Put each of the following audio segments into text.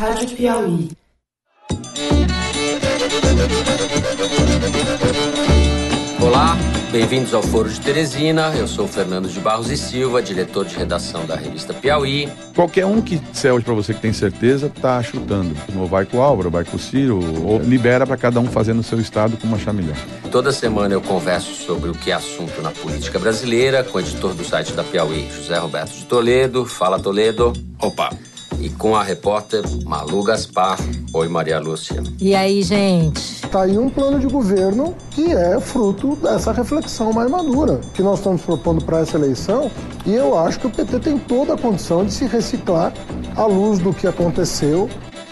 Rádio Piauí. Olá, bem-vindos ao Foro de Teresina. Eu sou Fernando de Barros e Silva, diretor de redação da revista Piauí. Qualquer um que disser hoje para você que tem certeza, tá chutando. Ou vai com o Álvaro, vai com o Ciro, ou libera para cada um fazer no seu estado com uma chamilhão. Toda semana eu converso sobre o que é assunto na política brasileira com o editor do site da Piauí, José Roberto de Toledo. Fala, Toledo. Opa! E com a repórter Malu Gaspar. Oi, Maria Lúcia. E aí, gente? Tá aí um plano de governo que é fruto dessa reflexão mais madura que nós estamos propondo para essa eleição. E eu acho que o PT tem toda a condição de se reciclar à luz do que aconteceu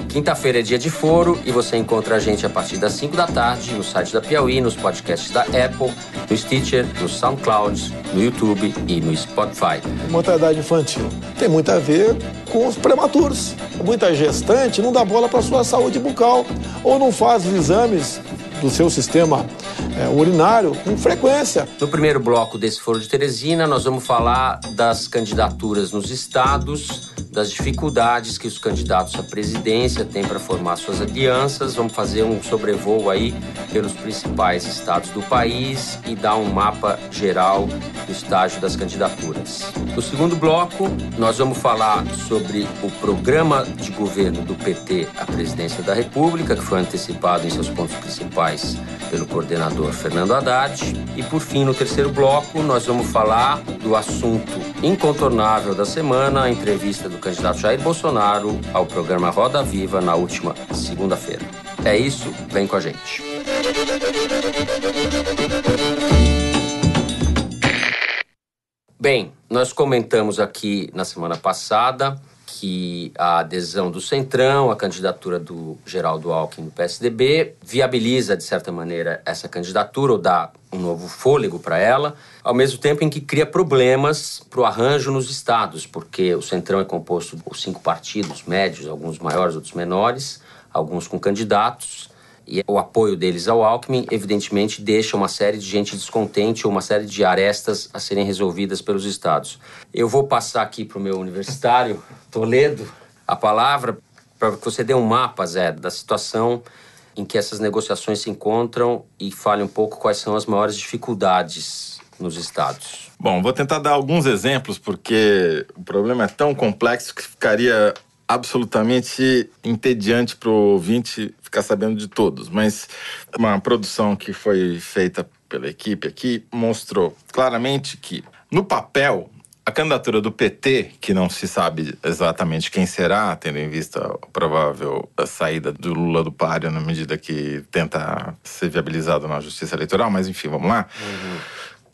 Quinta-feira é dia de foro e você encontra a gente a partir das 5 da tarde no site da Piauí, nos podcasts da Apple, no Stitcher, no SoundCloud, no YouTube e no Spotify. Mortalidade infantil tem muito a ver com os prematuros. Muita gestante não dá bola para sua saúde bucal ou não faz os exames do seu sistema é, urinário com frequência. No primeiro bloco desse Foro de Teresina, nós vamos falar das candidaturas nos estados das dificuldades que os candidatos à presidência têm para formar suas alianças. Vamos fazer um sobrevoo aí pelos principais estados do país e dar um mapa geral do estágio das candidaturas. No segundo bloco, nós vamos falar sobre o programa de governo do PT à presidência da República, que foi antecipado em seus pontos principais pelo coordenador Fernando Haddad. E por fim, no terceiro bloco, nós vamos falar do assunto incontornável da semana, a entrevista do candidato Jair Bolsonaro ao programa Roda Viva na última segunda-feira. É isso, vem com a gente. Bem, nós comentamos aqui na semana passada que a adesão do Centrão, a candidatura do Geraldo Alckmin do PSDB, viabiliza, de certa maneira, essa candidatura ou dá um novo fôlego para ela, ao mesmo tempo em que cria problemas para o arranjo nos estados, porque o Centrão é composto por cinco partidos médios, alguns maiores, outros menores, alguns com candidatos, e o apoio deles ao Alckmin, evidentemente, deixa uma série de gente descontente ou uma série de arestas a serem resolvidas pelos estados. Eu vou passar aqui para o meu universitário, Toledo, a palavra para que você dê um mapa, Zé, da situação em que essas negociações se encontram e fale um pouco quais são as maiores dificuldades nos estados. Bom, vou tentar dar alguns exemplos, porque o problema é tão complexo que ficaria absolutamente entediante para o ouvinte ficar sabendo de todos, mas uma produção que foi feita pela equipe aqui mostrou claramente que, no papel, a candidatura do PT, que não se sabe exatamente quem será, tendo em vista a provável saída do Lula do páreo na medida que tenta ser viabilizado na justiça eleitoral, mas enfim, vamos lá. Uhum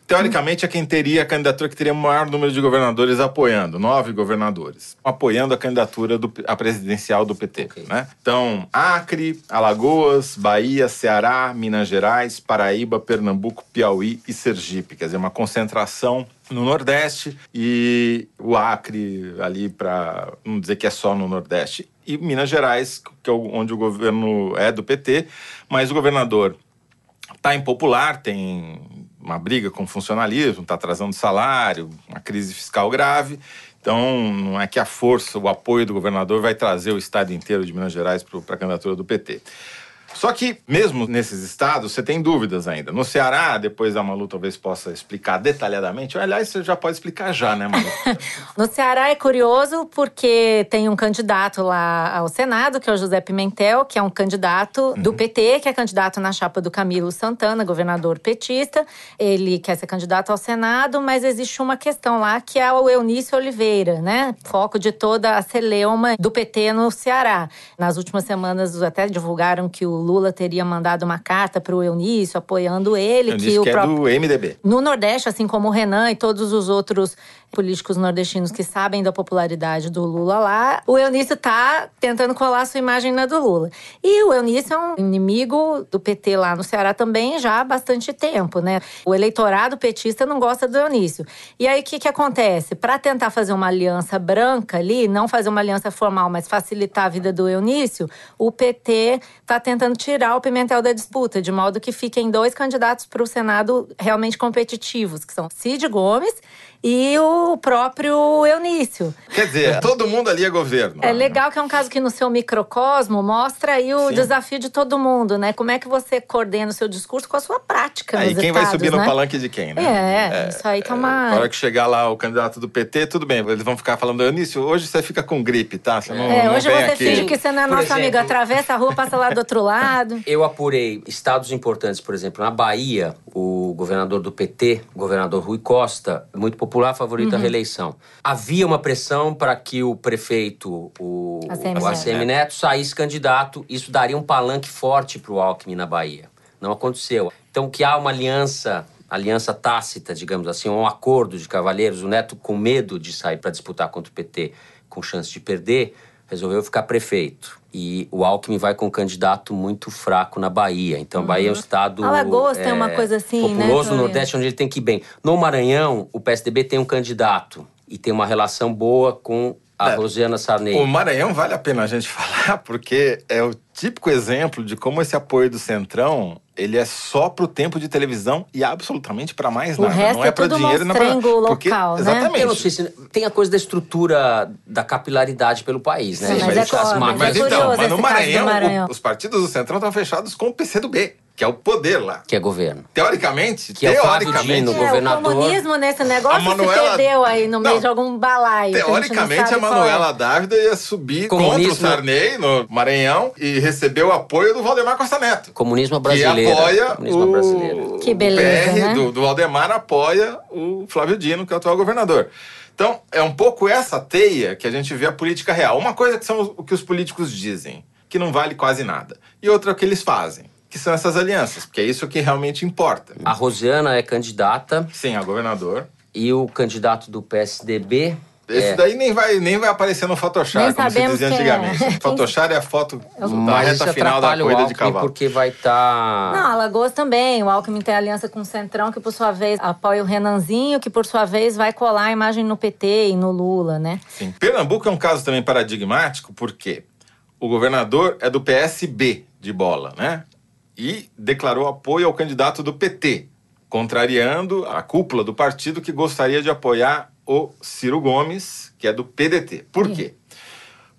Teoricamente, é quem teria a candidatura que teria o maior número de governadores apoiando, nove governadores, apoiando a candidatura do, a presidencial do PT. Okay. Né? Então, Acre, Alagoas, Bahia, Ceará, Minas Gerais, Paraíba, Pernambuco, Piauí e Sergipe. Quer dizer, uma concentração no Nordeste e o Acre ali para não dizer que é só no Nordeste e Minas Gerais, que é onde o governo é do PT, mas o governador está impopular, tem uma briga com o funcionalismo, está atrasando salário, uma crise fiscal grave. Então, não é que a força, o apoio do governador vai trazer o estado inteiro de Minas Gerais para a candidatura do PT. Só que, mesmo nesses estados, você tem dúvidas ainda. No Ceará, depois a Malu talvez possa explicar detalhadamente. Aliás, você já pode explicar já, né, Malu? no Ceará é curioso porque tem um candidato lá ao Senado, que é o José Pimentel, que é um candidato uhum. do PT, que é candidato na chapa do Camilo Santana, governador petista. Ele quer ser candidato ao Senado, mas existe uma questão lá que é o Eunício Oliveira, né? Foco de toda a celeuma do PT no Ceará. Nas últimas semanas até divulgaram que o Lula teria mandado uma carta para o Eunício apoiando ele. Eunício que, o que é do MDB. No Nordeste, assim como o Renan e todos os outros políticos nordestinos que sabem da popularidade do Lula lá, o Eunício tá tentando colar sua imagem na do Lula. E o Eunício é um inimigo do PT lá no Ceará também já há bastante tempo, né? O eleitorado petista não gosta do Eunício. E aí o que que acontece? Para tentar fazer uma aliança branca ali, não fazer uma aliança formal, mas facilitar a vida do Eunício, o PT tá tentando tirar o Pimentel da disputa, de modo que fiquem dois candidatos para o Senado realmente competitivos, que são Cid Gomes e o o próprio Eunício. Quer dizer, todo mundo ali é governo. É legal que é um caso que no seu microcosmo mostra aí o Sim. desafio de todo mundo, né? Como é que você coordena o seu discurso com a sua prática Aí nos quem vai subir né? no palanque de quem, né? É, isso aí tá uma... Na hora que chegar lá o candidato do PT, tudo bem. Eles vão ficar falando, Eunício, hoje você fica com gripe, tá? Você não, É, não hoje vem você aqui. finge que você não é Por nosso amigo. Atravessa a rua, passa lá do outro lado. Eu apurei estados importantes, por exemplo, na Bahia, o governador do PT, o governador Rui Costa, muito popular, favorito Uhum. à reeleição. Havia uma pressão para que o prefeito, o ACM o ACM Neto, saísse candidato. Isso daria um palanque forte para o Alckmin na Bahia. Não aconteceu. Então, que há uma aliança, aliança tácita, digamos assim, um acordo de cavalheiros, o Neto com medo de sair para disputar contra o PT, com chance de perder, resolveu ficar prefeito. E o Alckmin vai com um candidato muito fraco na Bahia. Então, Bahia é um estado. Uhum. Alagoas tem uma coisa assim, né, Populoso no Torinho? Nordeste, onde ele tem que ir bem. No Maranhão, o PSDB tem um candidato e tem uma relação boa com a É, Rosiana Sarney. O Maranhão vale a pena a gente falar, porque é o típico exemplo de como esse apoio do Centrão ele é só pro tempo de televisão e absolutamente para mais O nada. resto não é, é pra tudo dinheiro, não é pra- mostrengo porque, local, né? Exatamente. Eu não sei se tem a coisa da estrutura da capilaridade pelo país, né? Sim, mas Mas é as mas máquinas- Mas é então, mas no do Maranhão, o- Maranhão. os partidos do Centrão estão fechados com o PCdoB, que é o poder lá. que é governo. Teoricamente, Que é o teoricamente, É, governador. o comunismo nesse negócio A Manuela- se perdeu aí no meio Não. de algum balaio. que a Teoricamente, a qual é. Manuela Dávida ia subir Comunismo- contra o Sarney no Maranhão e receber o apoio do Valdemar Costa Neto. Comunismo Que brasileiro. apoia Comunismo brasileiro. o, Que beleza, o PR né? do, do Valdemar apoia o Flávio Dino, que é o atual governador. Então, é um pouco essa teia que a gente vê a política real. Uma coisa que são o que os políticos dizem, que não vale quase nada. E outra é o que eles fazem, que são essas alianças, porque é isso que realmente importa. A Rosiana é candidata Sim, a governador. e o candidato do PSDB. Esse é, daí nem vai, nem vai aparecer no Photoshop, Nem como se dizia é. antigamente. Photoshop é a foto isso reta final da corrida de cavalo. porque vai tá estar. Não, Alagoas também. O Alckmin tem aliança com o Centrão, que por sua vez apoia o Renanzinho, que por sua vez vai colar a imagem no PT e no Lula, né? Sim. Pernambuco é um caso também paradigmático, porque o governador é do PSB de bola, né? E declarou apoio ao candidato do PT, contrariando a cúpula do partido que gostaria de apoiar o Ciro Gomes, que é do PDT. Por quê?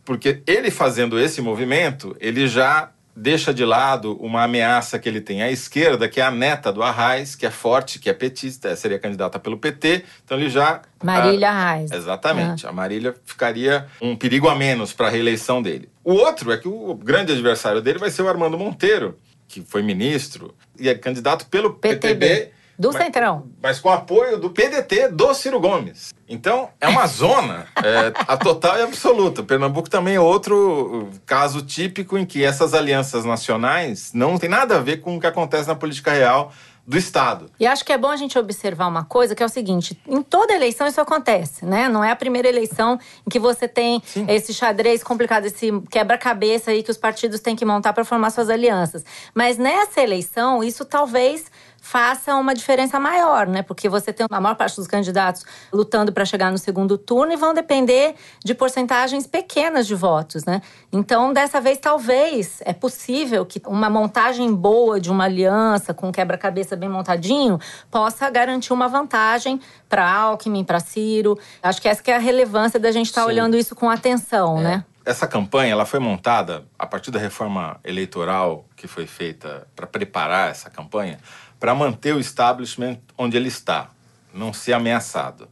Porque ele fazendo esse movimento, ele já deixa de lado uma ameaça que ele tem à esquerda, que é a neta do Arraes, que é forte, que é petista, seria candidata pelo PT. Então ele já Marília ah, Reis. Exatamente. A Marília ficaria um perigo a menos para a reeleição dele. O outro é que o grande adversário dele vai ser o Armando Monteiro, que foi ministro e é candidato pelo PTB. PTB. Do mas- Centrão. Mas com apoio do PDT do Ciro Gomes. Então, é uma zona é, a total e absoluta. Pernambuco também é outro caso típico em que essas alianças nacionais não tem nada a ver com o que acontece na política real do Estado. E acho que é bom a gente observar uma coisa, que é o seguinte: em toda eleição isso acontece, né? Não é a primeira eleição em que você tem esse xadrez complicado, esse quebra-cabeça aí que os partidos têm que montar para formar suas alianças. Mas nessa eleição, isso talvez faça uma diferença maior, né? Porque você tem a maior parte dos candidatos lutando para chegar no segundo turno e vão depender de porcentagens pequenas de votos, né? Então, dessa vez, talvez é possível que uma montagem boa de uma aliança com um quebra-cabeça bem montadinho possa garantir uma vantagem para Alckmin, para Ciro. Acho que essa que é a relevância da gente estar Sim. olhando isso com atenção, né? Essa campanha ela foi montada a partir da reforma eleitoral que foi feita para preparar essa campanha, para manter o establishment onde ele está, não ser ameaçado.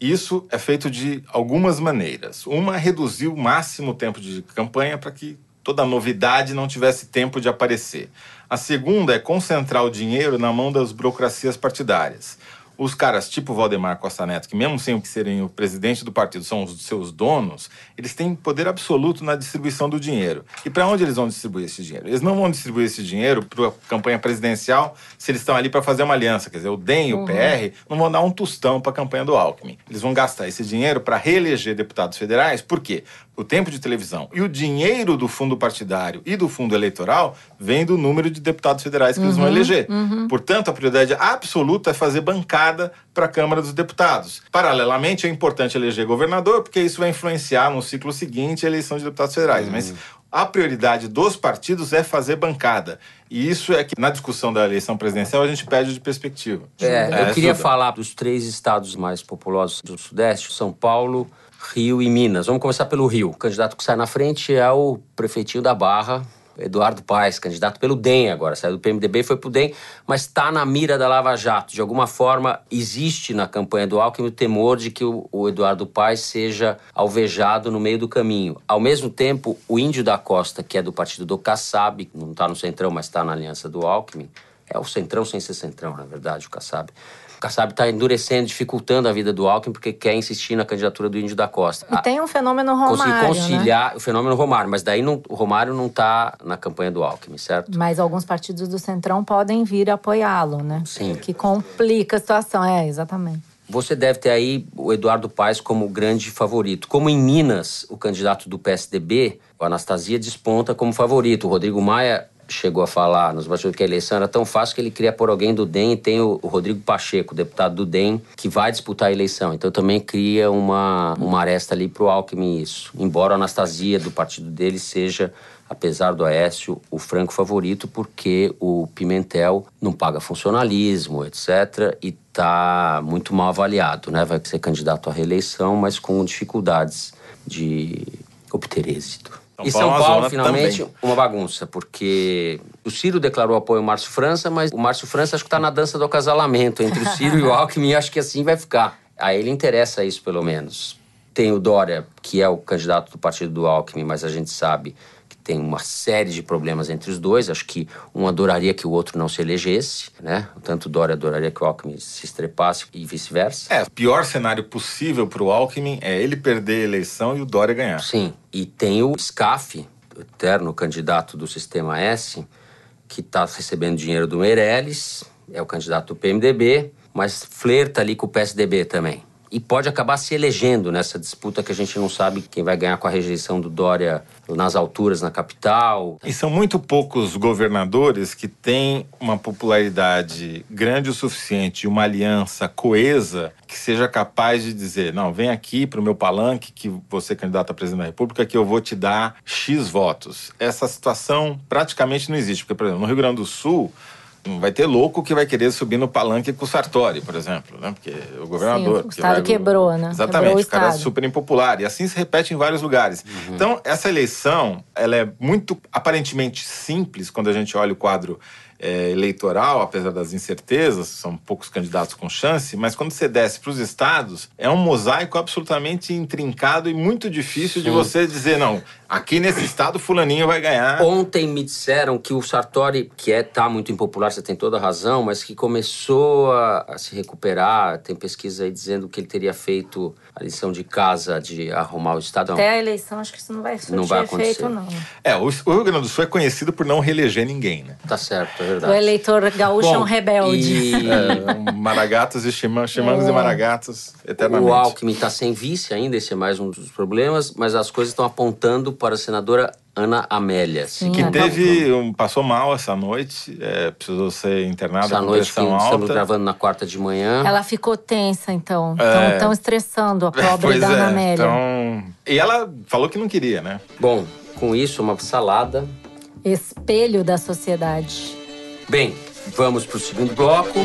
Isso é feito de algumas maneiras. Uma reduzir o máximo o tempo de campanha para que toda novidade não tivesse tempo de aparecer. A segunda é concentrar o dinheiro na mão das burocracias partidárias. Os caras tipo Valdemar Costa Neto, que mesmo sem serem o presidente do partido, são os seus donos, eles têm poder absoluto na distribuição do dinheiro. E para onde eles vão distribuir esse dinheiro? Eles não vão distribuir esse dinheiro para a campanha presidencial se eles estão ali para fazer uma aliança. Quer dizer, o DEM e o PR não vão dar um tostão para a campanha do Alckmin. Eles vão gastar esse dinheiro para reeleger deputados federais. Por quê? O tempo de televisão e o dinheiro do fundo partidário e do fundo eleitoral vem do número de deputados federais que eles vão eleger. Portanto, a prioridade absoluta é fazer bancada para a Câmara dos Deputados. Paralelamente, é importante eleger governador, porque isso vai influenciar no ciclo seguinte a eleição de deputados federais. Hum. Mas a prioridade dos partidos é fazer bancada. E isso é que, na discussão da eleição presidencial, a gente perde de perspectiva. É, eu queria falar dos três estados mais populosos do Sudeste: São Paulo, Rio e Minas. Vamos começar pelo Rio. O candidato que sai na frente é o prefeitinho da Barra, Eduardo Paes, candidato pelo DEM agora, saiu do PMDB e foi pro DEM, mas está na mira da Lava Jato. De alguma forma, existe na campanha do Alckmin o temor de que o, o Eduardo Paes seja alvejado no meio do caminho. Ao mesmo tempo, o Índio da Costa, que é do partido do Kassab, não está no Centrão, mas está na aliança do Alckmin, é o Centrão sem ser Centrão, na verdade, o Kassab Kassab está endurecendo, dificultando a vida do Alckmin porque quer insistir na candidatura do Índio da Costa. E tem um fenômeno Romário, Conseguir conciliar né? o fenômeno Romário, mas daí não, o Romário não está na campanha do Alckmin, certo? Mas alguns partidos do Centrão podem vir apoiá-lo, né? Sim. Que complica a situação, é, exatamente. Você deve ter aí o Eduardo Paes como grande favorito. Como em Minas, o candidato do PSDB, o Anastasia, desponta como favorito. O Rodrigo Maia chegou a falar nos bastidores que a eleição era tão fácil que ele queria pôr alguém do DEM e tem o, o Rodrigo Pacheco, deputado do DEM, que vai disputar a eleição. Então também cria uma, uma aresta ali pro Alckmin isso. Embora a Anastasia do partido dele seja apesar do Aécio, o franco favorito, porque o Pimentel não paga funcionalismo, etc., e está muito mal avaliado. Né? Vai ser candidato à reeleição, mas com dificuldades de obter êxito. São e São Paulo, Paulo finalmente, também. uma bagunça, porque o Ciro declarou apoio ao Márcio França, mas o Márcio França acho que está na dança do acasalamento entre o Ciro e o Alckmin, e acho que assim vai ficar. A ele interessa isso, pelo menos. Tem o Dória, que é o candidato do partido do Alckmin, mas a gente sabe tem uma série de problemas entre os dois. Acho que um adoraria que o outro não se elegesse, né? Tanto Dória adoraria que o Alckmin se estrepasse e vice-versa. É, o pior cenário possível para o Alckmin é ele perder a eleição e o Dória ganhar. Sim, e tem o SCAF, o eterno candidato do Sistema S, que está recebendo dinheiro do Meirelles, é o candidato do PMDB, mas flerta ali com o PSDB também e pode acabar se elegendo nessa disputa que a gente não sabe quem vai ganhar com a rejeição do Dória nas alturas, na capital. E são muito poucos governadores que têm uma popularidade grande o suficiente, uma aliança coesa que seja capaz de dizer: não, vem aqui para o meu palanque, que você é candidato a presidente da República, que eu vou te dar X votos. Essa situação praticamente não existe, porque, por exemplo, no Rio Grande do Sul vai ter louco que vai querer subir no palanque com o Sartori, por exemplo, né? Porque o governador. Sim, o Estado vai... quebrou, né? Exatamente, quebrou o, o cara é super impopular. E assim se repete em vários lugares. Uhum. Então, essa eleição, ela é muito aparentemente simples quando a gente olha o quadro é, eleitoral, apesar das incertezas, são poucos candidatos com chance, mas quando você desce para os estados, é um mosaico absolutamente intrincado e muito difícil Sim. de você dizer, não, aqui nesse estado fulaninho vai ganhar. Ontem me disseram que o Sartori, que é tá muito impopular, você tem toda a razão, mas que começou a, a se recuperar, tem pesquisa aí dizendo que ele teria feito a lição de casa de arrumar o estado. Até a eleição, acho que isso não vai ser não vai acontecer. não. É, o, o Rio Grande do Sul é conhecido por não reeleger ninguém, né? Tá certo, é verdade. O eleitor gaúcho Bom, é um rebelde. E... É, maragatos e chimangos é. e maragatos, eternamente. O Alckmin está sem vice ainda, esse é mais um dos problemas, mas as coisas estão apontando para a senadora Ana Amélia. Sim, que teve um, passou mal essa noite, é, precisou ser internada essa com noite pressão que alta. Estamos gravando na quarta de manhã. Ela ficou tensa, então. Estão é... estressando a pobre da Ana é, Amélia. Então... E ela falou que não queria, né? Bom, com isso, uma salada. Espelho da sociedade. Bem, vamos para o segundo bloco.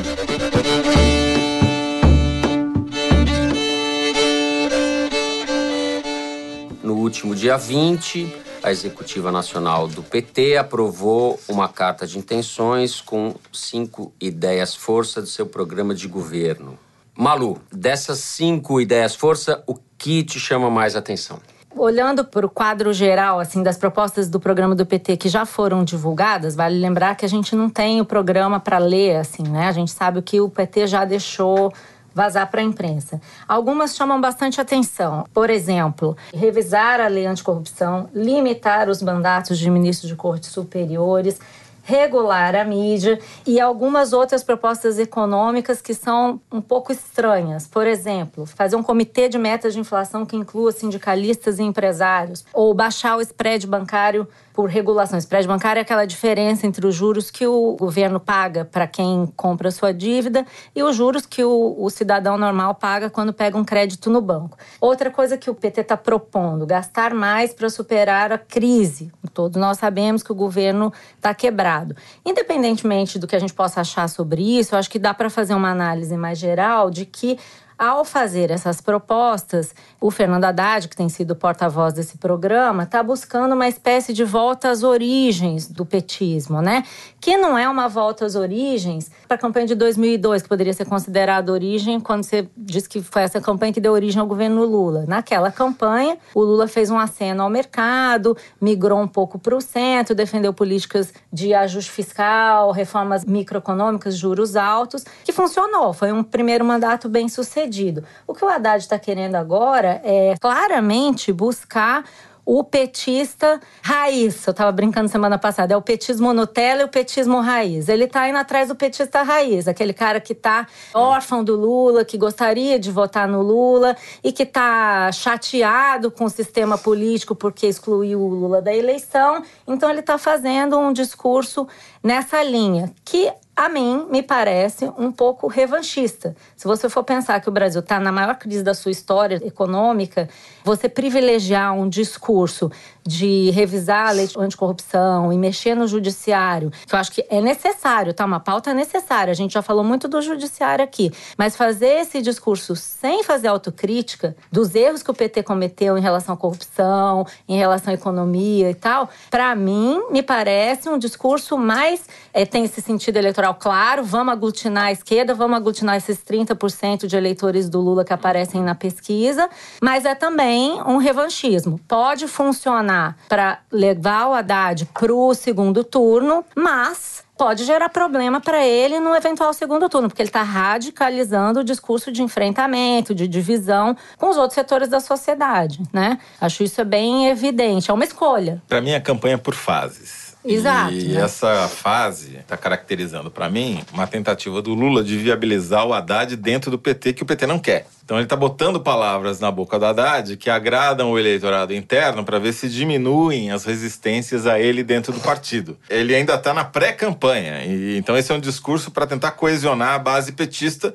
No último dia 20, a Executiva Nacional do PT aprovou uma carta de intenções com cinco ideias-força do seu programa de governo. Malu, dessas cinco ideias-força, o que te chama mais atenção? olhando para o quadro geral assim das propostas do programa do PT que já foram divulgadas, vale lembrar que a gente não tem o programa para ler assim, né? A gente sabe o que o PT já deixou vazar para a imprensa. Algumas chamam bastante atenção. Por exemplo, revisar a lei anticorrupção, limitar os mandatos de ministros de cortes superiores, regular a mídia e algumas outras propostas econômicas que são um pouco estranhas. Por exemplo, fazer um comitê de metas de inflação que inclua sindicalistas e empresários, ou baixar o spread bancário por regulação. Spread bancário é aquela diferença entre os juros que o governo paga para quem compra sua dívida e os juros que o, o, cidadão normal paga quando pega um crédito no banco. Outra coisa que o PT está propondo, gastar mais para superar a crise. Todos nós sabemos que o governo está quebrado. Independentemente do que a gente possa achar sobre isso, eu acho que dá para fazer uma análise mais geral de que ao fazer essas propostas, o Fernando Haddad, que tem sido porta-voz desse programa, está buscando uma espécie de volta às origens do petismo, né? Que não é uma volta às origens para a campanha de 2002, que poderia ser considerada origem quando você diz que foi essa campanha que deu origem ao governo Lula. Naquela campanha, o Lula fez um aceno ao mercado, migrou um pouco para o centro, defendeu políticas de ajuste fiscal, reformas microeconômicas, juros altos, que funcionou. Foi um primeiro mandato bem sucedido sucedido. O que o Haddad está querendo agora é claramente buscar o petista raiz. Eu estava brincando semana passada, é o petismo Nutella e o petismo raiz. Ele está indo atrás do petista raiz, aquele cara que está órfão do Lula, que gostaria de votar no Lula e que está chateado com o sistema político porque excluiu o Lula da eleição. Então ele está fazendo um discurso nessa linha, que a mim me parece um pouco revanchista. Se você for pensar que o Brasil está na maior crise da sua história econômica, você privilegiar um discurso de revisar a lei anticorrupção e mexer no judiciário, que eu acho que é necessário, tá? Uma pauta necessária. A gente já falou muito do judiciário aqui. Mas fazer esse discurso sem fazer autocrítica dos erros que o PT cometeu em relação à corrupção, em relação à economia e tal, para mim, me parece um discurso mais. É, tem esse sentido eleitoral claro, vamos aglutinar a esquerda, vamos aglutinar esses 30% de eleitores do Lula que aparecem na pesquisa, mas é também um revanchismo. Pode funcionar para levar o Haddad para o segundo turno, mas pode gerar problema para ele no eventual segundo turno, porque ele está radicalizando o discurso de enfrentamento, de divisão com os outros setores da sociedade, né? Acho isso bem evidente, é uma escolha. Para mim, a campanha é por fases. Exato. E né? essa fase está caracterizando para mim uma tentativa do Lula de viabilizar o Haddad dentro do PT que o PT não quer. Então ele está botando palavras na boca do Haddad que agradam o eleitorado interno para ver se diminuem as resistências a ele dentro do partido. Ele ainda está na pré-campanha, então esse é um discurso para tentar coesionar a base petista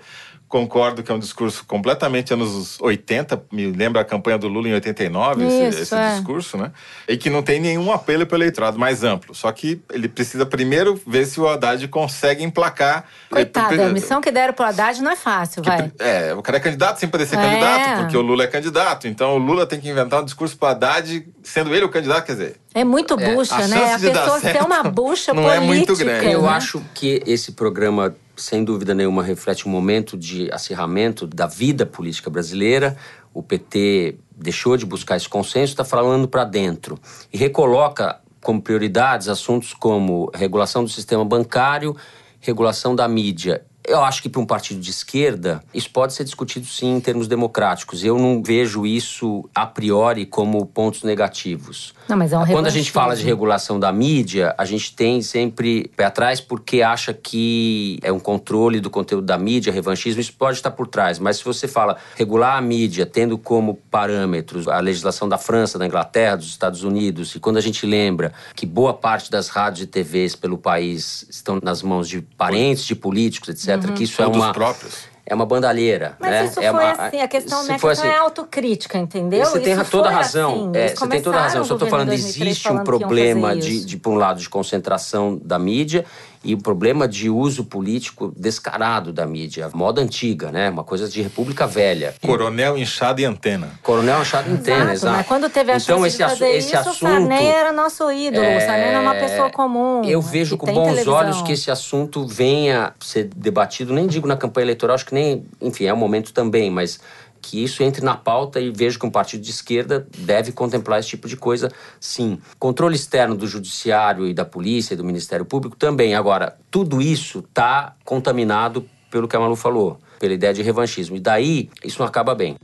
concordo que é um discurso completamente anos 80, me lembra a campanha do Lula em 89, Isso, esse, esse é. discurso, né? E que não tem nenhum apelo para o eleitorado mais amplo. Só que ele precisa primeiro ver se o Haddad consegue emplacar. Coitado, a missão que deram pro Haddad não é fácil, Que- vai. É, o cara é candidato sem poder ser É. candidato, porque o Lula é candidato. Então o Lula tem que inventar um discurso pro Haddad, sendo ele o candidato, quer dizer. É muito bucha, a né? chance A de dar pessoa certo uma bucha não política. é muito grande. Eu né? acho que esse programa, sem dúvida nenhuma, reflete um momento de acirramento da vida política brasileira. O PT deixou de buscar esse consenso, está falando para dentro e recoloca como prioridades assuntos como regulação do sistema bancário, regulação da mídia. Eu acho que para um partido de esquerda, isso pode ser discutido sim em termos democráticos. Eu não vejo isso a priori como pontos negativos. Não, mas é um Quando a gente fala de regulação da mídia, a gente tem sempre pé atrás porque acha que é um controle do conteúdo da mídia, revanchismo, isso pode estar por trás. Mas se você fala regular a mídia, tendo como parâmetros a legislação da França, da Inglaterra, dos Estados Unidos, e quando a gente lembra que boa parte das rádios e TVs pelo país estão nas mãos de parentes de políticos, etc., que isso é Ou dos uma. próprios. É uma bandalheira, Mas né? isso é foi uma, assim, a questão não é, não é autocrítica, entendeu? você tem Isso toda a razão. assim. É, Eles você tem toda a razão. Eu só estou falando, governo em 2003 existe um problema de, de, por um lado, de concentração da mídia e o problema de uso político descarado da mídia. Moda antiga, né? Uma coisa de república velha. Coronel inchado e antena. Coronel Achado Antena, Exato, exato. Mas quando teve a então, chance esse, de fazer esse isso, o assunto... Sarney era nosso ídolo. O Sarney era uma pessoa comum. Eu vejo que com bons televisão. olhos que esse assunto venha ser debatido, nem digo na campanha eleitoral, acho que nem, enfim, é o momento também, mas que isso entre na pauta e vejo que um partido de esquerda deve contemplar esse tipo de coisa, sim. Controle externo do judiciário e da polícia e do Ministério Público também. Agora, tudo isso está contaminado pelo que a Malu falou, pela ideia de revanchismo. E daí, isso não acaba bem.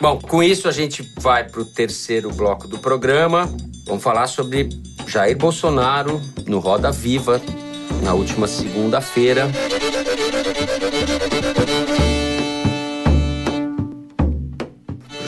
Bom, com isso a gente vai para o terceiro bloco do programa. Vamos falar sobre Jair Bolsonaro no Roda Viva na última segunda-feira.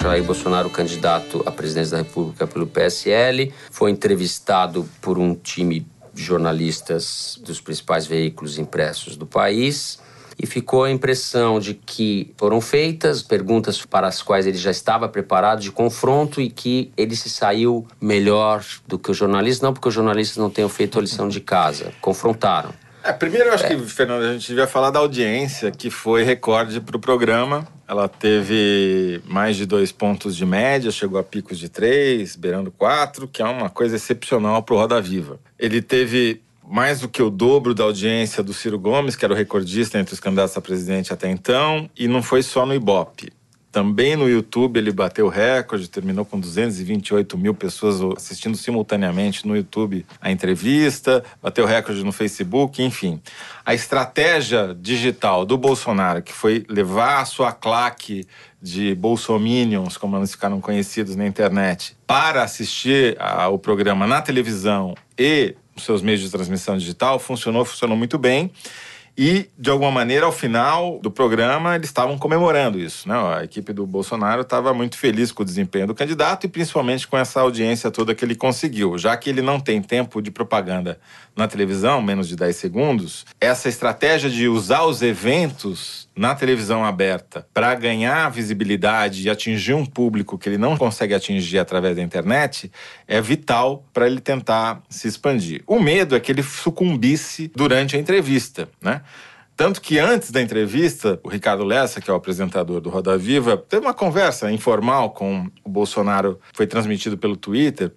Jair Bolsonaro, candidato à presidência da República pelo PSL, foi entrevistado por um time de jornalistas dos principais veículos impressos do país e ficou a impressão de que foram feitas perguntas para as quais ele já estava preparado de confronto e que ele se saiu melhor do que os jornalistas, não porque os jornalistas não tenham feito a lição de casa, confrontaram. É, primeiro, eu acho é. que, Fernando, a gente devia falar da audiência, que foi recorde para o programa. Ela teve mais de dois pontos de média, chegou a picos de três, beirando quatro, que é uma coisa excepcional para o Roda Viva. Ele teve mais do que o dobro da audiência do Ciro Gomes, que era o recordista entre os candidatos a presidente até então, e não foi só no Ibope. Também no YouTube ele bateu recorde, terminou com 228 mil pessoas assistindo simultaneamente no YouTube a entrevista, bateu recorde no Facebook, enfim. A estratégia digital do Bolsonaro, que foi levar a sua claque de bolsominions, como eles ficaram conhecidos na internet, para assistir ao programa na televisão e seus meios de transmissão digital, funcionou, funcionou muito bem. E, de alguma maneira, ao final do programa, eles estavam comemorando isso. Né? A equipe do Bolsonaro estava muito feliz com o desempenho do candidato e, principalmente, com essa audiência toda que ele conseguiu. Já que ele não tem tempo de propaganda na televisão, menos de 10 segundos, essa estratégia de usar os eventos na televisão aberta para ganhar visibilidade e atingir um público que ele não consegue atingir através da internet é vital para ele tentar se expandir. O medo é que ele sucumbisse durante a entrevista, né? Tanto que antes da entrevista, o Ricardo Lessa, que é o apresentador do Roda Viva, teve uma conversa informal com o Bolsonaro, foi transmitido pelo Twitter.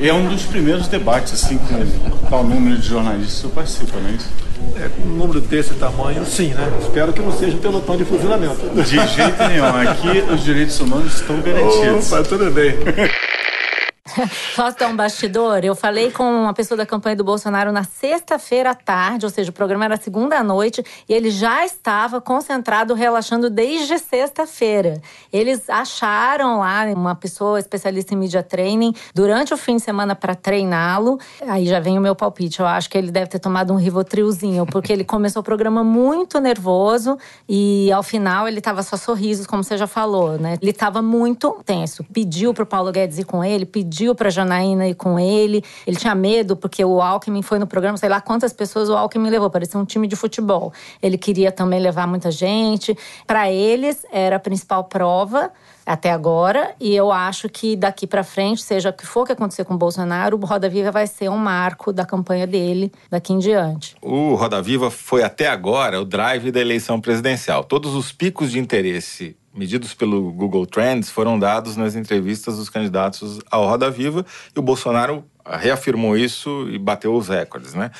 É um dos primeiros debates, assim, com qual número de jornalistas participa, não é isso? É, com um número desse tamanho, sim, né? Espero que não seja um pelotão de fuzilamento. De jeito nenhum. Aqui os direitos humanos estão garantidos. Opa, tudo bem. Posso dar um bastidor? Eu falei com uma pessoa da campanha do Bolsonaro na sexta-feira à tarde, ou seja, o programa era segunda à noite, e ele já estava concentrado, relaxando desde sexta-feira. Eles acharam lá uma pessoa especialista em media training durante o fim de semana para treiná-lo. Aí já vem o meu palpite. Eu acho que ele deve ter tomado um rivotrilzinho, porque ele começou o programa muito nervoso e ao final ele estava só sorrisos, como você já falou, né? Ele estava muito tenso. Pediu para o Paulo Guedes ir com ele, pediu pediu para Janaína ir com ele. Ele tinha medo porque o Alckmin foi no programa, sei lá quantas pessoas o Alckmin levou, parecia um time de futebol. Ele queria também levar muita gente. Para eles era a principal prova até agora, e eu acho que daqui para frente, seja o que for que acontecer com o Bolsonaro, o Roda Viva vai ser um marco da campanha dele daqui em diante. O Roda Viva foi até agora o drive da eleição presidencial. Todos os picos de interesse medidos pelo Google Trends foram dados nas entrevistas dos candidatos ao Roda Viva e o Bolsonaro reafirmou isso e bateu os recordes, né?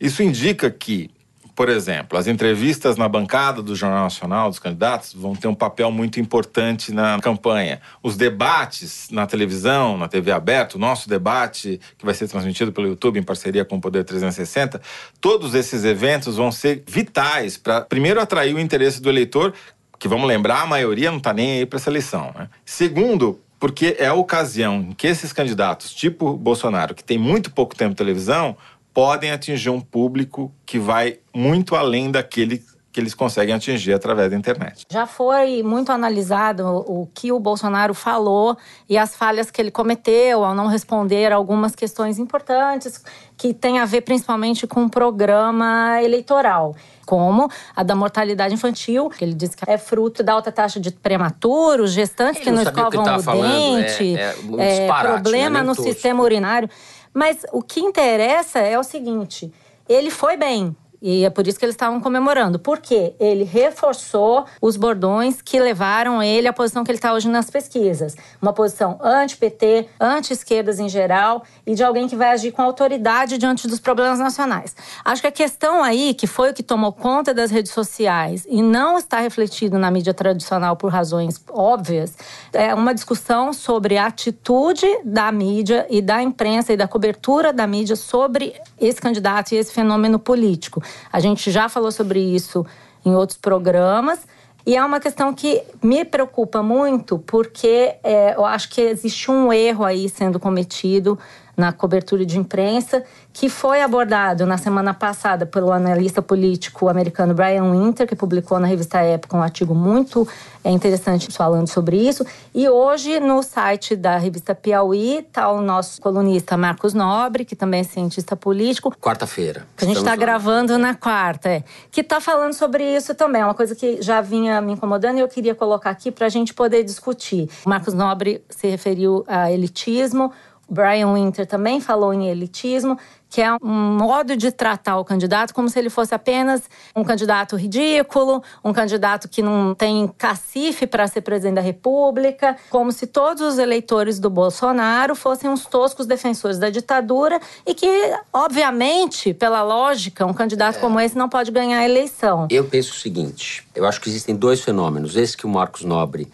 Isso indica que, por exemplo, as entrevistas na bancada do Jornal Nacional dos candidatos vão ter um papel muito importante na campanha. Os debates na televisão, na TV aberta, o nosso debate que vai ser transmitido pelo YouTube em parceria com o Poder 360, todos esses eventos vão ser vitais para primeiro atrair o interesse do eleitor que vamos lembrar, a maioria não está nem aí para essa eleição. Né? Segundo, porque é a ocasião em que esses candidatos, tipo Bolsonaro, que tem muito pouco tempo de televisão, podem atingir um público que vai muito além daquele que eles conseguem atingir através da internet. Já foi muito analisado o que o Bolsonaro falou e as falhas que ele cometeu ao não responder algumas questões importantes que têm a ver principalmente com o programa eleitoral como a da mortalidade infantil, que ele diz que é fruto da alta taxa de prematuros, gestantes que não, não escovam o, o dente, é, é, é problema né? no sistema urinário. Mas o que interessa é o seguinte: ele foi bem, e é por isso que eles estavam comemorando. Porque ele reforçou os bordões que levaram ele à posição que ele está hoje nas pesquisas. Uma posição anti-PT, anti-esquerdas em geral e de alguém que vai agir com autoridade diante dos problemas nacionais. Acho que a questão aí, que foi o que tomou conta das redes sociais e não está refletido na mídia tradicional por razões óbvias, é uma discussão sobre a atitude da mídia e da imprensa e da cobertura da mídia sobre esse candidato e esse fenômeno político. A gente já falou sobre isso em outros programas. E é uma questão que me preocupa muito, porque é, eu acho que existe um erro aí sendo cometido na cobertura de imprensa, que foi abordado na semana passada pelo analista político americano Brian Winter, que publicou na revista Época um artigo muito é, interessante falando sobre isso. E hoje, no site da revista Piauí, está o nosso colunista Marcos Nobre, que também é cientista político. Quarta-feira. Que a gente está gravando na quarta, é, que está falando sobre isso também. É uma coisa que já vinha me incomodando e eu queria colocar aqui para a gente poder discutir. O Marcos Nobre se referiu a elitismo. Brian Winter também falou em elitismo, que é um modo de tratar o candidato como se ele fosse apenas um candidato ridículo, um candidato que não tem cacife para ser presidente da República, como se todos os eleitores do Bolsonaro fossem uns toscos defensores da ditadura e que, obviamente, pela lógica, um candidato é. como esse não pode ganhar a eleição. Eu penso o seguinte: eu acho que existem dois fenômenos. Esse que o Marcos Nobre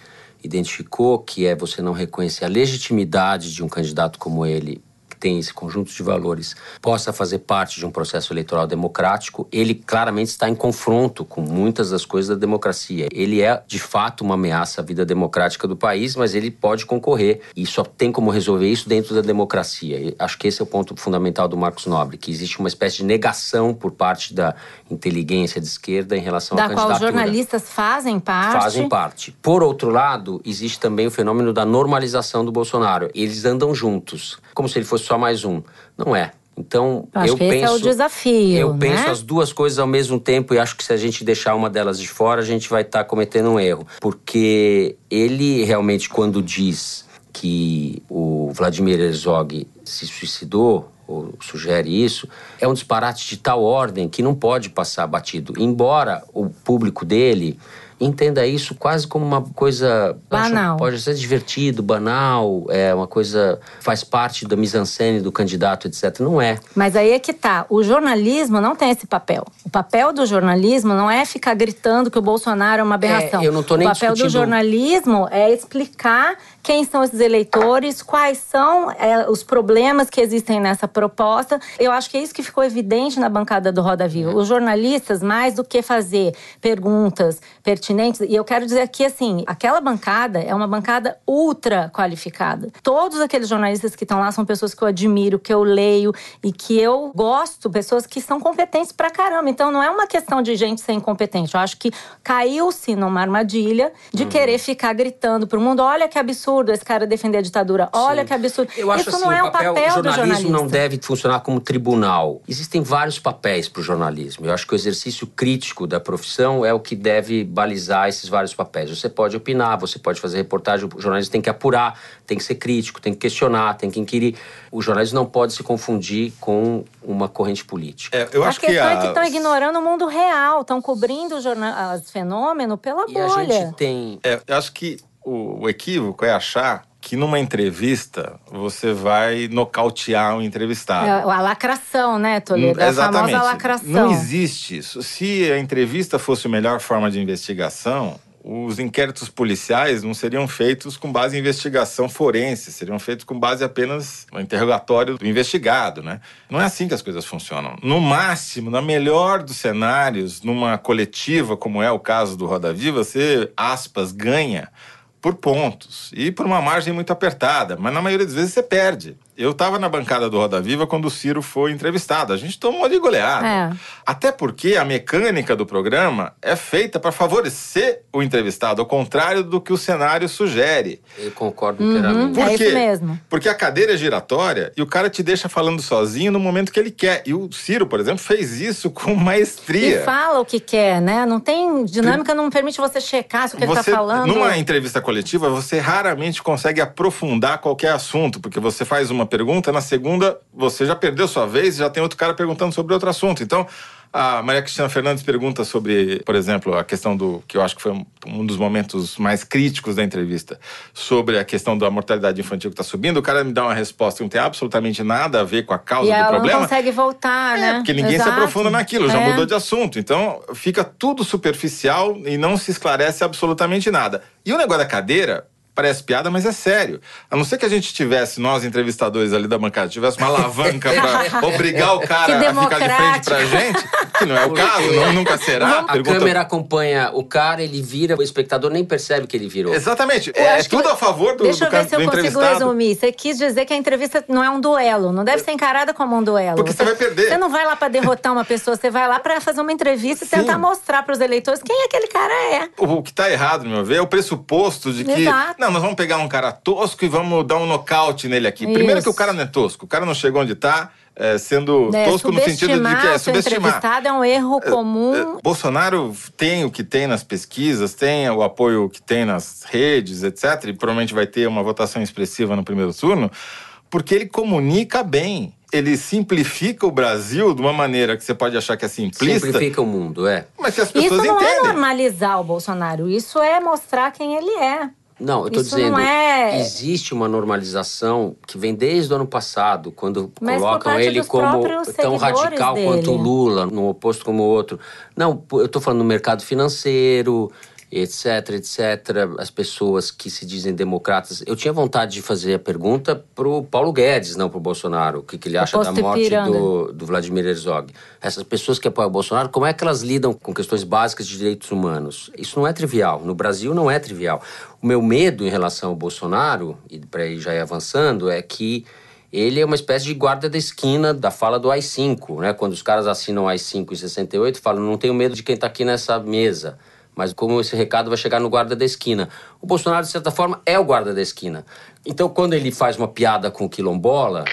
identificou, que é você não reconhecer a legitimidade de um candidato como ele tem esse conjunto de valores possa fazer parte de um processo eleitoral democrático, ele claramente está em confronto com muitas das coisas da democracia. Ele é, de fato, uma ameaça à vida democrática do país, mas ele pode concorrer e só tem como resolver isso dentro da democracia. E acho que esse é o ponto fundamental do Marcos Nobre, que existe uma espécie de negação por parte da inteligência de esquerda em relação da à candidatura. Da qual jornalistas fazem parte. Fazem parte. Por outro lado, existe também o fenômeno da normalização do Bolsonaro. Eles andam juntos, como se ele fosse só mais um. Não é. Então, eu penso. Esse é o desafio. Eu né? penso as duas coisas ao mesmo tempo e acho que se a gente deixar uma delas de fora, a gente vai estar tá cometendo um erro. Porque ele realmente, quando diz que o Vladimir Herzog se suicidou, ou sugere isso, é um disparate de tal ordem que não pode passar batido. Embora o público dele entenda isso quase como uma coisa banal. Pode ser divertido, banal, é uma coisa faz parte da mise-en-scène do candidato, etc. Não é. Mas aí é que tá. O jornalismo não tem esse papel. O papel do jornalismo não é ficar gritando que o Bolsonaro é uma aberração. É, eu não tô nem o papel discutindo... do jornalismo é explicar quem são esses eleitores, quais são é, os problemas que existem nessa proposta. Eu acho que é isso que ficou evidente na bancada do Roda Viva. Os jornalistas, mais do que fazer perguntas pertinentes, e eu quero dizer aqui assim, aquela bancada é uma bancada ultra qualificada. Todos aqueles jornalistas que estão lá são pessoas que eu admiro, que eu leio e que eu gosto, pessoas que são competentes pra caramba. Então não é uma questão de gente ser incompetente. Eu acho que caiu-se numa armadilha de uhum. querer ficar gritando pro mundo: olha que absurdo absurdo esse cara defender a ditadura. Olha Sim. que absurdo. Eu acho Isso assim, não é o papel, papel o jornalismo do não deve funcionar como tribunal. Existem vários papéis para o jornalismo. Eu acho que o exercício crítico da profissão é o que deve balizar esses vários papéis. Você pode opinar, você pode fazer reportagem, o jornalista tem que apurar, tem que ser crítico, tem que questionar, tem que inquirir. O jornalismo não pode se confundir com uma corrente política. É, eu a acho questão que é que estão ignorando o mundo real, estão cobrindo os fenômenos pela e bolha. a gente tem... É, eu acho que o, o equívoco é achar que numa entrevista você vai nocautear o um entrevistado. É, a lacração, né, Toledo? A Exatamente. famosa lacração. Não existe isso. Se a entrevista fosse a melhor forma de investigação, os inquéritos policiais não seriam feitos com base em investigação forense, seriam feitos com base apenas no interrogatório do investigado, né? Não é assim que as coisas funcionam. No máximo, na melhor dos cenários, numa coletiva, como é o caso do Roda Viva, você, aspas, ganha por pontos e por uma margem muito apertada, mas na maioria das vezes você perde. Eu estava na bancada do Roda Viva quando o Ciro foi entrevistado. A gente tomou de goleada. É. Até porque a mecânica do programa é feita para favorecer o entrevistado, ao contrário do que o cenário sugere. Eu concordo inteiramente. Uhum, é quê? isso mesmo. Porque a cadeira é giratória e o cara te deixa falando sozinho no momento que ele quer. E o Ciro, por exemplo, fez isso com maestria. E fala o que quer, né? Não tem dinâmica, não permite você checar se o que você, ele tá falando. Numa entrevista coletiva, você raramente consegue aprofundar qualquer assunto, porque você faz uma pergunta, na segunda você já perdeu sua vez, já tem outro cara perguntando sobre outro assunto. Então, a Maria Cristina Fernandes pergunta sobre, por exemplo, a questão do que eu acho que foi um dos momentos mais críticos da entrevista, sobre a questão da mortalidade infantil que está subindo. O cara me dá uma resposta que não tem absolutamente nada a ver com a causa e do ela problema. não consegue voltar, É, né? porque ninguém Exato. se aprofunda naquilo, já É. mudou de assunto. Então, fica tudo superficial e não se esclarece absolutamente nada. E o negócio da cadeira Parece piada, mas é sério. A não ser que a gente tivesse, nós entrevistadores ali da bancada, tivesse uma alavanca para obrigar o cara a ficar de frente pra gente, que não é o caso, não, nunca será. A Pergunta... câmera acompanha o cara, ele vira, o espectador nem percebe que ele virou. Exatamente. É, tudo que... a favor do, Deixa do, eu ver se eu consigo resumir. Você quis dizer que a entrevista não é um duelo, não deve ser encarada como um duelo. Porque você, você vai perder. Você não vai lá para derrotar uma pessoa, você vai lá para fazer uma entrevista e Sim. tentar mostrar para os eleitores quem aquele cara é. O, o que tá errado, no meu ver, é o pressuposto de que. Exato. Não, nós vamos pegar um cara tosco e vamos dar um nocaute nele aqui. Isso. Primeiro que o cara não é tosco, o cara não chegou onde tá. É, sendo é, tosco no sentido de que é subestimar. é um erro é, comum. É, Bolsonaro tem o que tem nas pesquisas, tem o apoio que tem nas redes, etc. E provavelmente vai ter uma votação expressiva no primeiro turno, porque ele comunica bem ele simplifica o Brasil de uma maneira que você pode achar que é simplista. Simplifica o mundo, é. Mas que as pessoas isso não é entendem. é normalizar o Bolsonaro, isso é mostrar quem ele é. Não, eu tô Isso dizendo, é... existe uma normalização que vem desde o ano passado, quando Mas colocam ele como tão radical dele. quanto o Lula, no oposto como o outro. Não, eu tô falando no mercado financeiro, etc, etc. As pessoas que se dizem democratas. Eu tinha vontade de fazer a pergunta pro Paulo Guedes, não pro Bolsonaro. O que, que ele acha da morte do, do Vladimir Herzog. Essas pessoas que apoiam o Bolsonaro, como é que elas lidam com questões básicas de direitos humanos? Isso não é trivial. No Brasil não é trivial. O meu medo em relação ao Bolsonaro, e para ir já ir avançando, é que ele é uma espécie de guarda da esquina da fala do AI-5, né? Quando os caras assinam AI-5 em 68, falam, não tenho medo de quem está aqui nessa mesa mas como esse recado vai chegar no guarda da esquina. O Bolsonaro, de certa forma, é o guarda da esquina. Então, quando ele faz uma piada com o quilombola.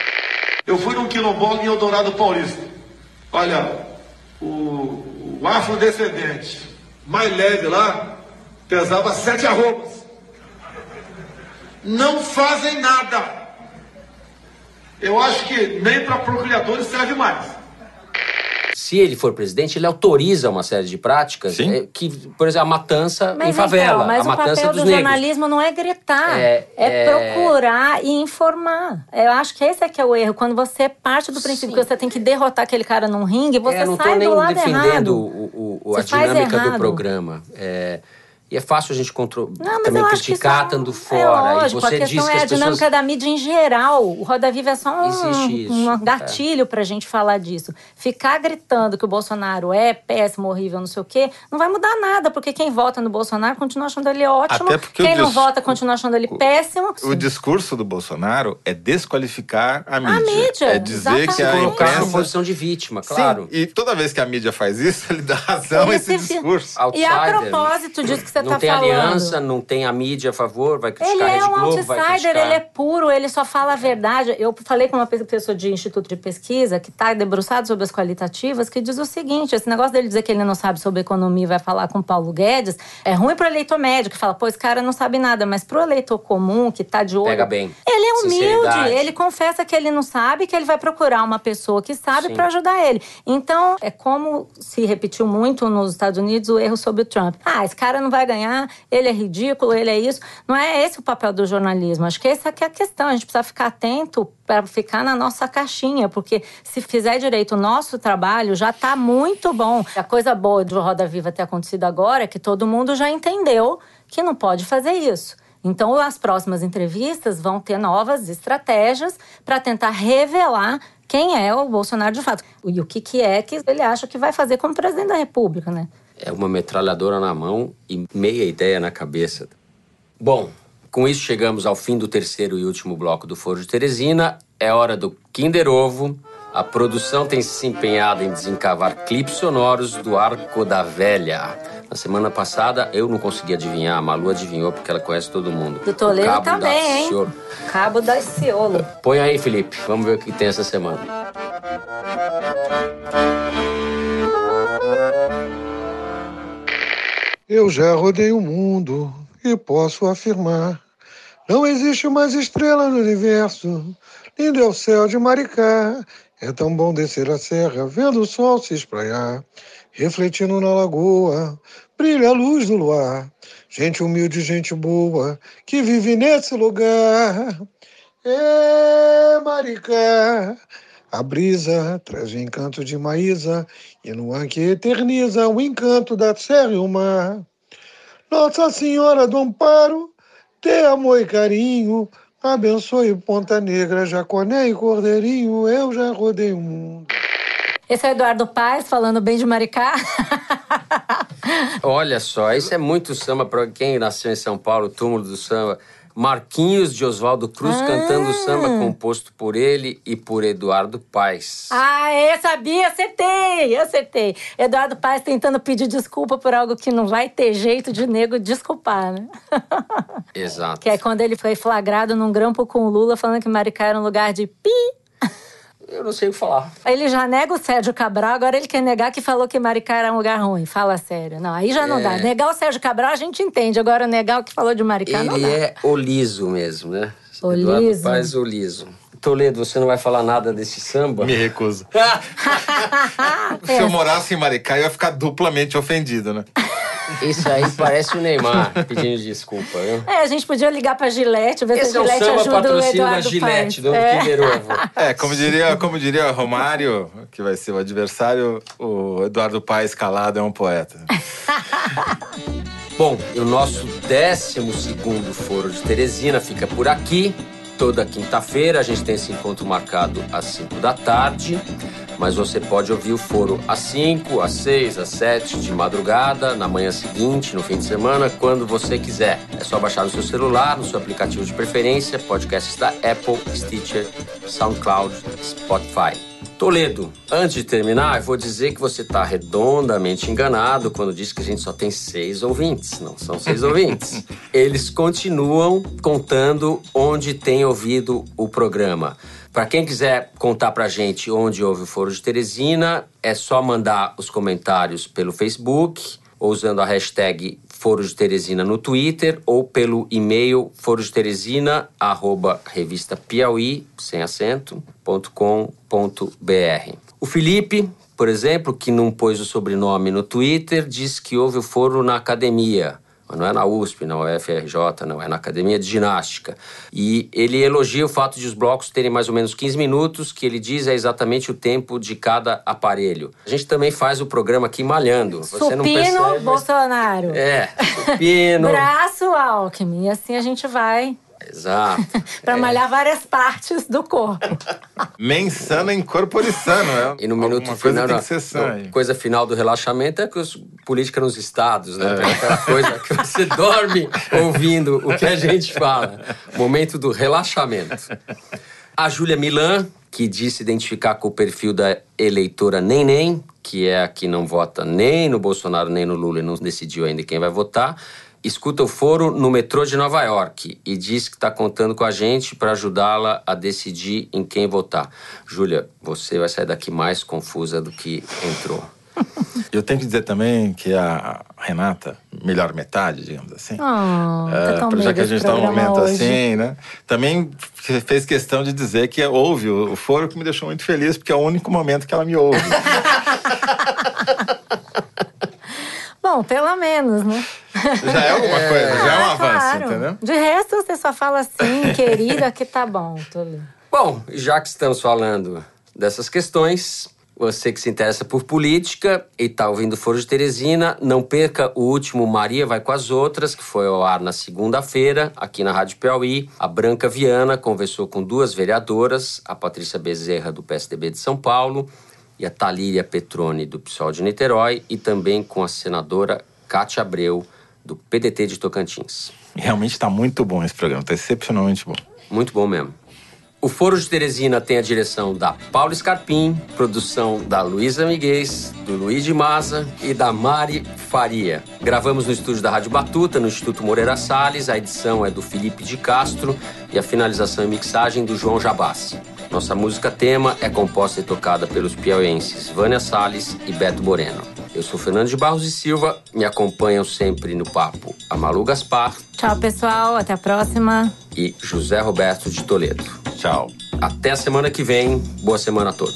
Eu fui num quilombola em Eldorado Paulista. Olha, o, o afrodescendente mais leve lá pesava sete arrobas. Não fazem nada. Eu acho que nem para procriadores serve mais se ele for presidente, ele autoriza uma série de práticas é, que, por exemplo, a matança mas em favela, então, mas a matança o papel dos do negros. jornalismo não é gritar, é, é, é, procurar e informar. Eu acho que esse é que é o erro. Quando você parte do princípio Sim. que você tem que derrotar aquele cara num ringue, você é, não sai do lado defendendo errado. O, o, a dinâmica do programa. É, e é fácil a gente contro... não, também criticar estando fora. É lógico, e você a questão diz é a dinâmica pessoas... da mídia em geral. O Roda Viva é só um, um gatilho é. pra gente falar disso. Ficar gritando que o Bolsonaro é péssimo, horrível, não sei o quê, não vai mudar nada, porque quem vota no Bolsonaro continua achando ele ótimo. Até porque quem não dis... vota continua achando ele péssimo. O discurso do Bolsonaro é desqualificar a mídia. A mídia. É dizer exatamente. que a imprensa... uma posição de vítima, claro. Sim, e toda vez que a mídia faz isso, ele dá razão a esse discurso. E a propósito disso que você não tá tem falando. Aliança, não tem a mídia a favor, vai criticar ele a Rede é um Globo, outsider, ele é puro, ele só fala a verdade. Eu falei com uma pessoa de instituto de pesquisa que está debruçado sobre as qualitativas, que diz o seguinte: esse negócio dele dizer que ele não sabe sobre economia e vai falar com Paulo Guedes é ruim para o eleitor médio, que fala, pô, esse cara não sabe nada, mas para o eleitor comum, que está de olho. Pega bem. Ele é humilde, ele confessa que ele não sabe, que ele vai procurar uma pessoa que sabe para ajudar ele. Então, é como se repetiu muito nos Estados Unidos o erro sobre o Trump. Ah, esse cara não vai ganhar, ele é ridículo, ele é isso. Não é esse o papel do jornalismo. Acho que essa é a questão. A gente precisa ficar atento para ficar na nossa caixinha, porque se fizer direito o nosso trabalho, já está muito bom. A coisa boa do Roda Viva ter acontecido agora é que todo mundo já entendeu que não pode fazer isso. Então, as próximas entrevistas vão ter novas estratégias para tentar revelar quem é o Bolsonaro de fato e o que, que é que ele acha que vai fazer como presidente da República, né? É uma metralhadora na mão e meia ideia na cabeça. Bom, com isso chegamos ao fim do terceiro e último bloco do Foro de Teresina. É hora do Kinder Ovo. A produção tem se empenhado em desencavar clipes sonoros do Arco da Velha. Na semana passada eu não consegui adivinhar, a Malu adivinhou porque ela conhece todo mundo. Do Toledo também, hein? Cabo da Ciolo. Põe aí, Felipe. Vamos ver o que tem essa semana. Eu já rodei o mundo e posso afirmar: não existe mais estrela no universo. Lindo é o céu de Maricá. É tão bom descer a serra, vendo o sol se espraiar, refletindo na lagoa, brilha a luz do luar. Gente humilde, gente boa, que vive nesse lugar. É Maricá. A brisa traz o encanto de Maísa, e no ar que eterniza o encanto da serra e o mar. Nossa Senhora do Amparo Ter amor e carinho, abençoe Ponta Negra, Jaconé e Cordeirinho, eu já rodei o mundo. Esse é o Eduardo Paes falando bem de Maricá. Olha só, isso é muito samba para quem nasceu em São Paulo, túmulo do samba. Marquinhos de Oswaldo Cruz Ah. cantando samba composto por ele e por Eduardo Paes. Ah, eu sabia, acertei, acertei. Eduardo Paes tentando pedir desculpa por algo que não vai ter jeito de nego desculpar, né? Exato. que é quando ele foi flagrado num grampo com o Lula falando que Maricá era um lugar de pi. Eu não sei o que falar. Ele já nega o Sérgio Cabral, agora ele quer negar que falou que Maricá era um lugar ruim. Fala sério. Não, aí já não É. dá. Negar o Sérgio Cabral a gente entende, agora negar o que falou de Maricá não Ele dá. é oliso mesmo, né? Oliso. Eduardo Paes oliso. Toledo, você não vai falar nada desse samba? Me recuso. Se É. eu morasse em Maricá, eu ia ficar duplamente ofendido, né? Isso aí parece o Neymar pedindo desculpa, viu? É, a gente podia ligar pra Gillette, ver Esse se é a o Gillette samba ajuda o patrocínio da Eduardo Gillette, Paes. do É. Kinder Ovo. É, como diria, como diria Romário, que vai ser o adversário, o Eduardo Paes calado é um poeta. Bom, e o nosso 12 Foro de Teresina fica por aqui. Toda quinta-feira a gente tem esse encontro marcado às 5 da tarde. Mas você pode ouvir o foro às 5, às 6, às 7 de madrugada, na manhã seguinte, no fim de semana, quando você quiser. É só baixar no seu celular, no seu aplicativo de preferência, podcasts da Apple, Stitcher, SoundCloud, Spotify. Toledo, antes de terminar, eu vou dizer que você está redondamente enganado quando diz que a gente só tem seis ouvintes. Não são seis ouvintes. Eles continuam contando onde tem ouvido o programa. Para quem quiser contar pra gente onde houve o Foro de Teresina, é só mandar os comentários pelo Facebook ou usando a hashtag Foro de Teresina no Twitter ou pelo e-mail forodeteresina, arroba revista Piauí, sem acento, ponto com ponto br. O Felipe, por exemplo, que não pôs o sobrenome no Twitter, diz que houve o foro na academia. Mas não é na USP, não é FRJ, não é na Academia de Ginástica. E ele elogia o fato de os blocos terem mais ou menos 15 minutos, que ele diz é exatamente o tempo de cada aparelho. A gente também faz o programa aqui malhando. Você não Supino, percebe, mas- Bolsonaro. É, supino. Braço, Alckmin. E assim a gente vai Exato. pra malhar várias partes do corpo. Mensana in corpore sano, é. E no minuto Alguma coisa final, não, coisa final do relaxamento é que os política nos estados, né? Tem aquela coisa que você dorme ouvindo o que a gente fala. Momento do relaxamento. A Júlia Milan, que disse identificar com o perfil da eleitora Neném, que é a que não vota nem no Bolsonaro nem no Lula e não decidiu ainda quem vai votar, escuta o foro no metrô de Nova York e diz que está contando com a gente para ajudá-la a decidir em quem votar. Júlia, você vai sair daqui mais confusa do que entrou. Eu tenho que dizer também que a Renata, melhor metade, digamos assim. Oh, tá tão já que a gente tá num momento hoje. assim, né? Também fez questão de dizer que houve o o foro que me deixou muito feliz, porque é o único momento que ela me ouve. Bom, pelo menos, né? já é alguma coisa, já é um Ah, avanço, claro. entendeu? De resto, você só fala assim, querida, que tá bom. Tudo. Bom, já que estamos falando dessas questões, você que se interessa por política e está ouvindo o Foro de Teresina, não perca o último Maria Vai com as Outras, que foi ao ar na segunda-feira, aqui na Rádio Piauí. A Branca Viana conversou com duas vereadoras, a Patrícia Bezerra, do PSDB de São Paulo, e a Talíria Petrone, do PSOL de Niterói, e também com a senadora Cátia Abreu, do PDT de Tocantins. Realmente está muito bom esse programa, está excepcionalmente bom. Muito bom mesmo. O Foro de Teresina tem a direção da Paula Scarpim, produção da Luísa Miguez, do Luiz de Maza e da Mari Faria. Gravamos no estúdio da Rádio Batuta, no Instituto Moreira Salles. A edição é do Felipe de Castro e a finalização e mixagem do João Jabassi. Nossa música tema é composta e tocada pelos piauienses Vânia Salles e Beto Moreno. Eu sou Fernando de Barros e Silva, me acompanham sempre no papo a Malu Gaspar Tchau, pessoal. Até a próxima. e José Roberto de Toledo. Tchau. Até a semana que vem. Boa semana a todos.